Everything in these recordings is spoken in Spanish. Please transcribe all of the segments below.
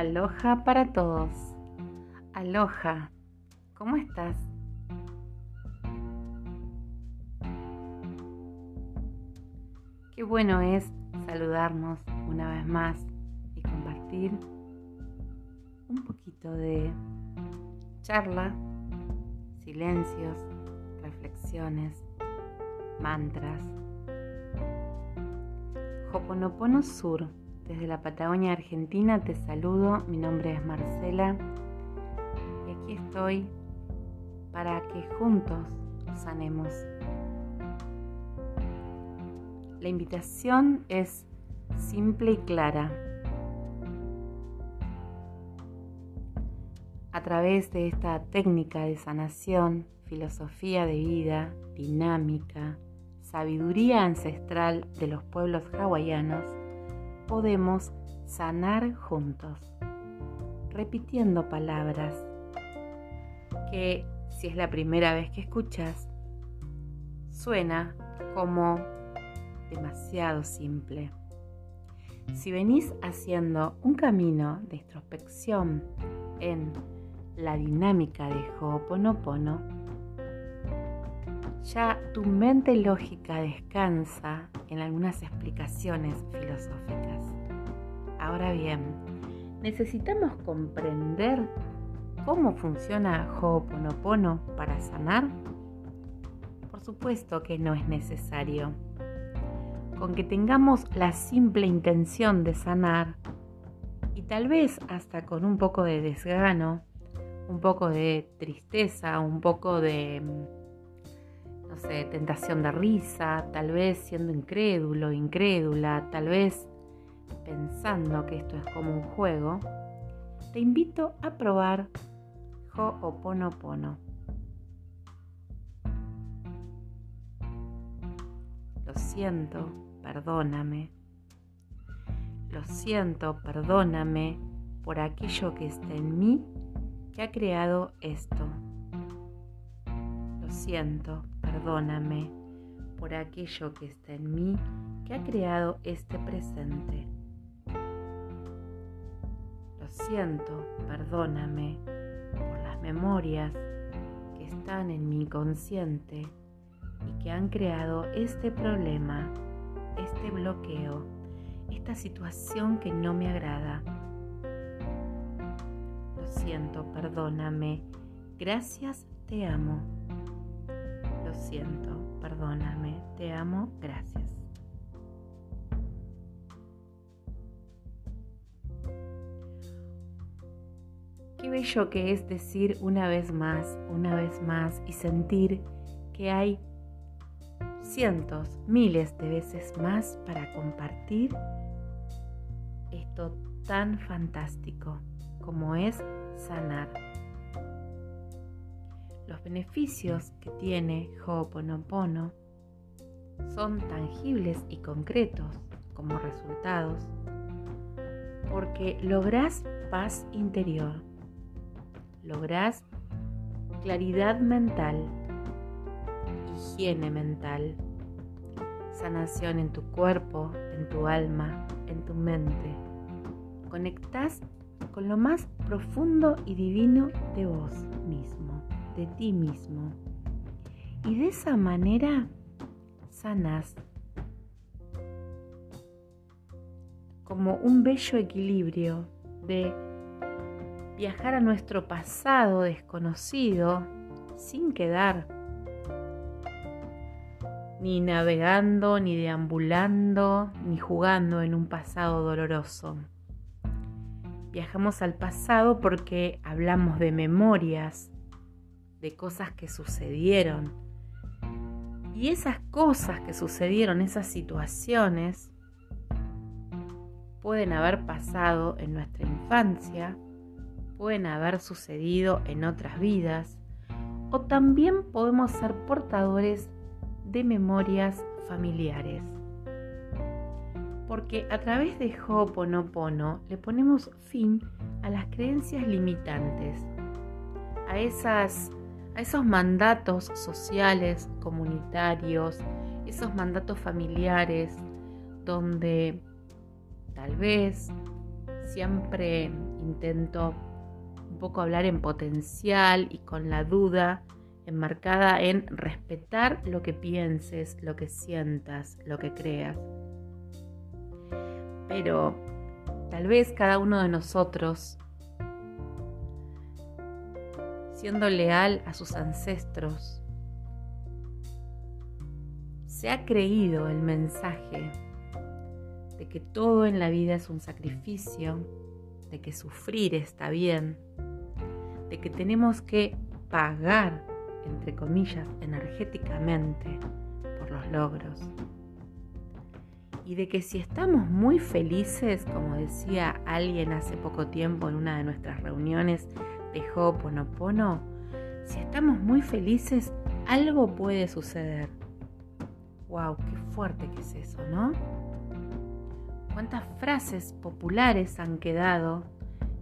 Aloha para todos. Aloha, ¿cómo estás? Qué bueno es saludarnos una vez más y compartir un poquito de charla, silencios, reflexiones, mantras. Hoponopono Sur desde la Patagonia Argentina te saludo, mi nombre es Marcela y aquí estoy para que juntos sanemos. La invitación es simple y clara. A través de esta técnica de sanación, filosofía de vida, dinámica, sabiduría ancestral de los pueblos hawaianos, podemos sanar juntos, repitiendo palabras que si es la primera vez que escuchas, suena como demasiado simple. Si venís haciendo un camino de introspección en la dinámica de Ho'oponopono, ya tu mente lógica descansa en algunas explicaciones filosóficas. Ahora bien, necesitamos comprender cómo funciona Ho'oponopono para sanar. Por supuesto que no es necesario. Con que tengamos la simple intención de sanar y tal vez hasta con un poco de desgano, un poco de tristeza, un poco de no sé, tentación de risa, tal vez siendo incrédulo, incrédula, tal vez pensando que esto es como un juego, te invito a probar Ho'oponopono. Lo siento, perdóname. Lo siento, perdóname por aquello que está en mí que ha creado esto. Lo siento, perdóname por aquello que está en mí que ha creado este presente. Lo siento, perdóname por las memorias que están en mi inconsciente y que han creado este problema, este bloqueo, esta situación que no me agrada. Lo siento, perdóname. Gracias, te amo siento, perdóname, te amo, gracias. Qué bello que es decir una vez más, una vez más y sentir que hay cientos, miles de veces más para compartir esto tan fantástico como es sanar. Los beneficios que tiene Ho'oponopono son tangibles y concretos como resultados porque lográs paz interior, lográs claridad mental, higiene mental, sanación en tu cuerpo, en tu alma, en tu mente. Conectás con lo más profundo y divino de vos mismo de ti mismo. Y de esa manera sanas como un bello equilibrio de viajar a nuestro pasado desconocido sin quedar ni navegando, ni deambulando, ni jugando en un pasado doloroso. Viajamos al pasado porque hablamos de memorias, de cosas que sucedieron. Y esas cosas que sucedieron, esas situaciones, pueden haber pasado en nuestra infancia, pueden haber sucedido en otras vidas, o también podemos ser portadores de memorias familiares. Porque a través de Ho'oponopono le ponemos fin a las creencias limitantes, a esas a esos mandatos sociales, comunitarios, esos mandatos familiares, donde tal vez siempre intento un poco hablar en potencial y con la duda enmarcada en respetar lo que pienses, lo que sientas, lo que creas. Pero tal vez cada uno de nosotros, siendo leal a sus ancestros, se ha creído el mensaje de que todo en la vida es un sacrificio, de que sufrir está bien, de que tenemos que pagar, entre comillas, energéticamente por los logros. Y de que si estamos muy felices, como decía alguien hace poco tiempo en una de nuestras reuniones de Ho'oponopono, si estamos muy felices, algo puede suceder. ¡Wow! ¡Qué fuerte que es eso, ¿no? ¿Cuántas frases populares han quedado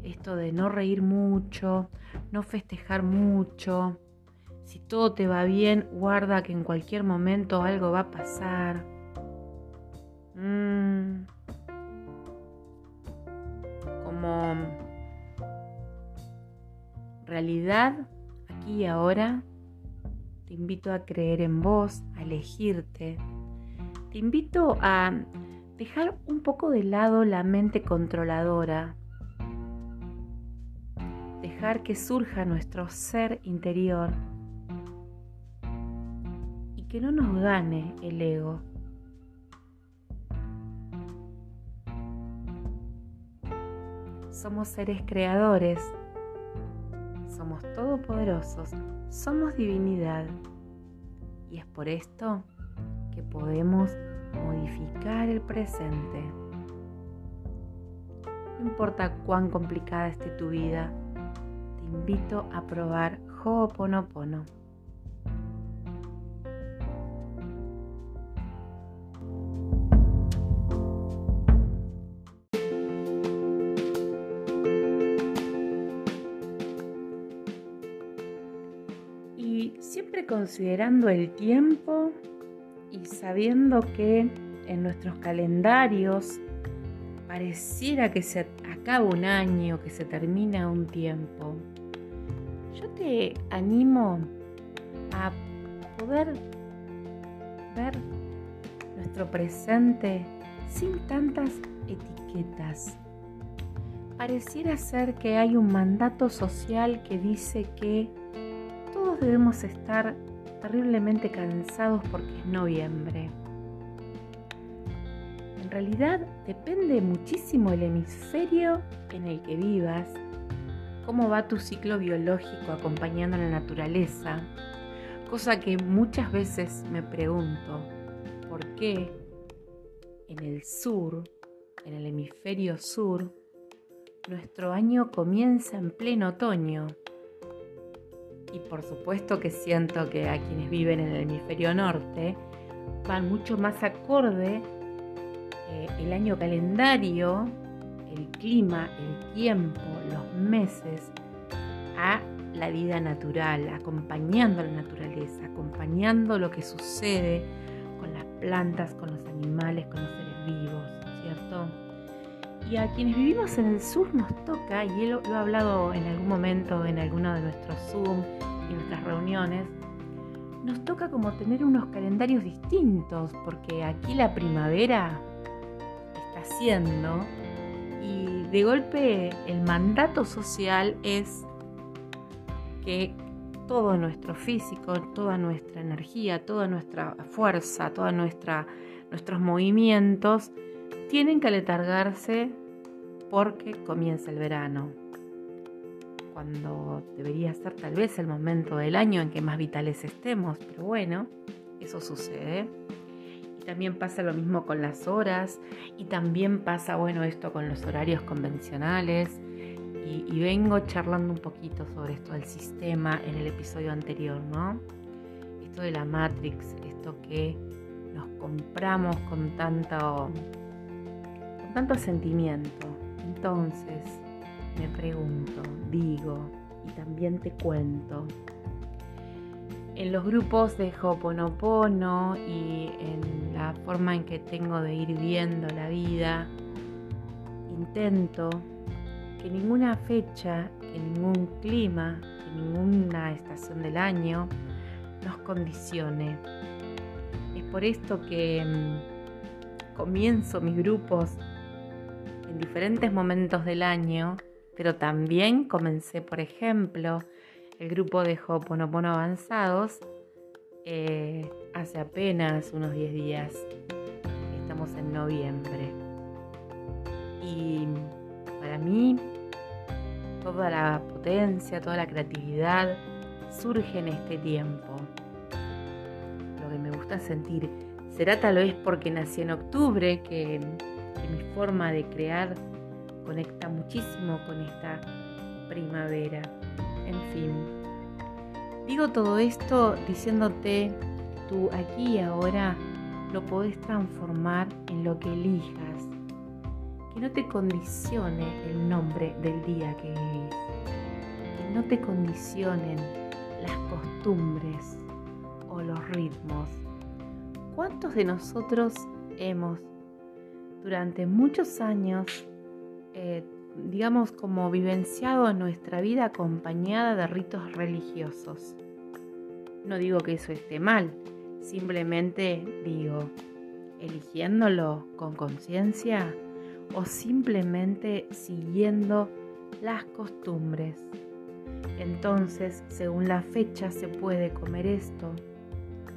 esto de no reír mucho, no festejar mucho. Si todo te va bien, guarda que en cualquier momento algo va a pasar. Mm. Como realidad, aquí y ahora, te invito a creer en vos, a elegirte. Te invito a dejar un poco de lado la mente controladora dejar que surja nuestro ser interior y que no nos gane el ego. Somos seres creadores, somos todopoderosos, somos divinidad y es por esto que podemos modificar el presente. No importa cuán complicada esté tu vida, invito a probar Ho'oponopono. Considerando el tiempo y sabiendo que en nuestros calendarios pareciera que se acaba un año, que se termina un tiempo yo te animo a poder ver nuestro presente sin tantas etiquetas. Pareciera ser que hay un mandato social que dice que debemos estar terriblemente cansados porque es noviembre. En realidad depende muchísimo el hemisferio en el que vivas cómo va tu ciclo biológico acompañando a la naturaleza, cosa que muchas veces me pregunto, ¿por qué en el sur, en el hemisferio sur, nuestro año comienza en pleno otoño? Y por supuesto que siento que a quienes viven en el hemisferio norte van mucho más acorde eh, el año calendario el clima, el tiempo, los meses a la vida natural, acompañando a la naturaleza, acompañando lo que sucede con las plantas, con los animales, con los seres vivos, ¿cierto? Y a quienes vivimos en el sur nos toca, y lo, he hablado en algún momento en alguno de nuestros Zoom y nuestras reuniones, nos toca como tener unos calendarios distintos, porque aquí la primavera está siendo y de golpe el mandato social es que todo nuestro físico, toda nuestra energía, toda nuestra fuerza, todos nuestros movimientos tienen que aletargarse porque comienza el verano, cuando debería ser tal vez el momento del año en que más vitales estemos, pero bueno, eso sucede también pasa lo mismo con las horas y también pasa, bueno, esto con los horarios convencionales. Y, vengo charlando un poquito sobre esto del sistema en el episodio anterior, ¿no? Esto de la Matrix, esto que nos compramos con tanto, tanto sentimiento. Entonces, me pregunto, digo, y también te cuento, en los grupos de Hoponopono y en la forma en que tengo de ir viendo la vida, intento que ninguna fecha, que ningún clima, que ninguna estación del año nos condicione. Es por esto que mm, comienzo mis grupos en diferentes momentos del año, pero también comencé, por ejemplo, el grupo de Ho'oponopono avanzados eh, hace apenas unos 10 días. Estamos en noviembre. Y para mí, toda la potencia, toda la creatividad surge en este tiempo. Lo que me gusta sentir será tal vez porque nací en octubre, que, forma de crear conecta muchísimo con esta primavera. En fin, digo todo esto diciéndote, tú aquí y ahora lo podés transformar en lo que elijas, que no te condicione el nombre del día que vivís, que no te condicionen las costumbres o los ritmos. ¿Cuántos de nosotros hemos durante muchos años, eh, digamos, como vivenciado nuestra vida acompañada de ritos religiosos? No digo que eso esté mal, simplemente digo, eligiéndolo con conciencia o simplemente siguiendo las costumbres. Entonces, según la fecha se puede comer esto,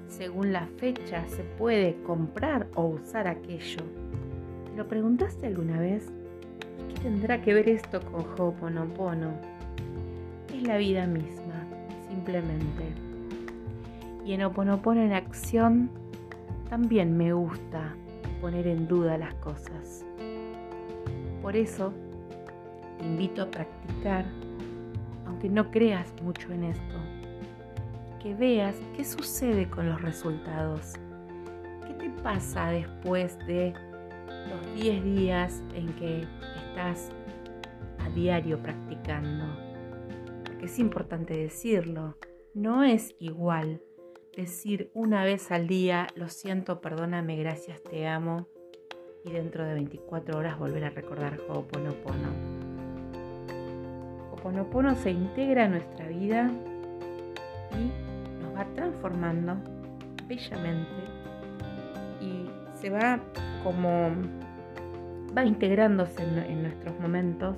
según la fecha se puede comprar o usar aquello. ¿Te lo preguntaste alguna vez? ¿Qué tendrá que ver esto con Ho'oponopono? Es la vida misma, simplemente. Y en Oponopono en acción también me gusta poner en duda las cosas. Por eso te invito a practicar, aunque no creas mucho en esto, que veas qué sucede con los resultados. ¿Qué te pasa después de los 10 días en que estás a diario practicando? Porque es importante decirlo, no es igual decir una vez al día, lo siento, perdóname, gracias, te amo, y dentro de 24 horas volver a recordar Ho'oponopono. Ho'oponopono se integra en nuestra vida y nos va transformando bellamente y se va como va integrándose en, en nuestros momentos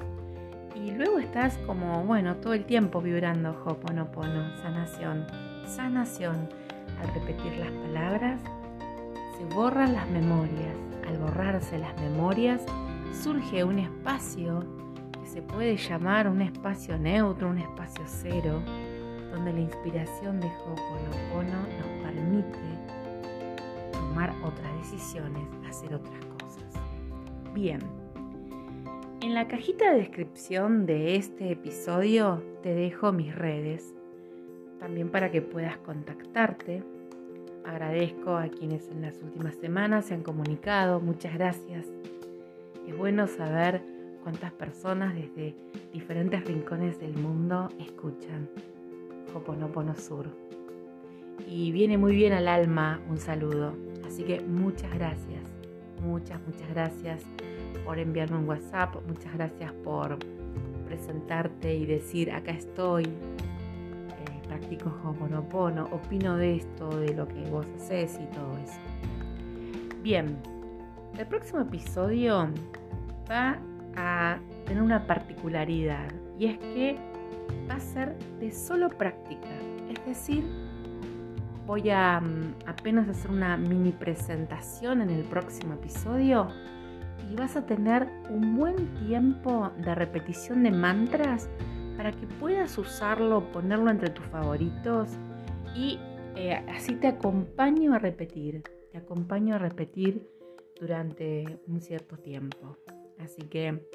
y luego estás como, bueno, todo el tiempo vibrando Ho'oponopono, sanación, sanación al repetir las palabras, se borran las memorias. Al borrarse las memorias, surge un espacio que se puede llamar un espacio neutro, un espacio cero, donde la inspiración de Ho'oponopono nos permite tomar otras decisiones, hacer otras cosas. Bien, en la cajita de descripción de este episodio te dejo mis redes también para que puedas contactarte. Agradezco a quienes en las últimas semanas se han comunicado, muchas gracias. Es bueno saber cuántas personas desde diferentes rincones del mundo escuchan Hoponopono Sur. Y viene muy bien al alma un saludo. Así que muchas gracias, muchas, muchas gracias por enviarme un WhatsApp, muchas gracias por presentarte y decir acá estoy, practico Ho'oponopono, opino de esto, de lo que vos haces y todo eso. Bien, el próximo episodio va a tener una particularidad y es que va a ser de solo práctica. Es decir, voy a mm, apenas hacer una mini presentación en el próximo episodio y vas a tener un buen tiempo de repetición de mantras para que puedas usarlo, ponerlo entre tus favoritos y eh, así te acompaño a repetir, te acompaño a repetir durante un cierto tiempo. Así que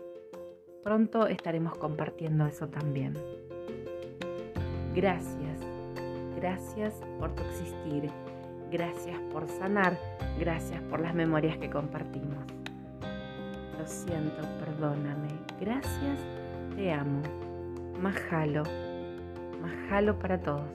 pronto estaremos compartiendo eso también. Gracias, gracias por tu existir, gracias por sanar, gracias por las memorias que compartimos. Lo siento, perdóname, gracias, te amo. Mahalo. Mahalo para todos.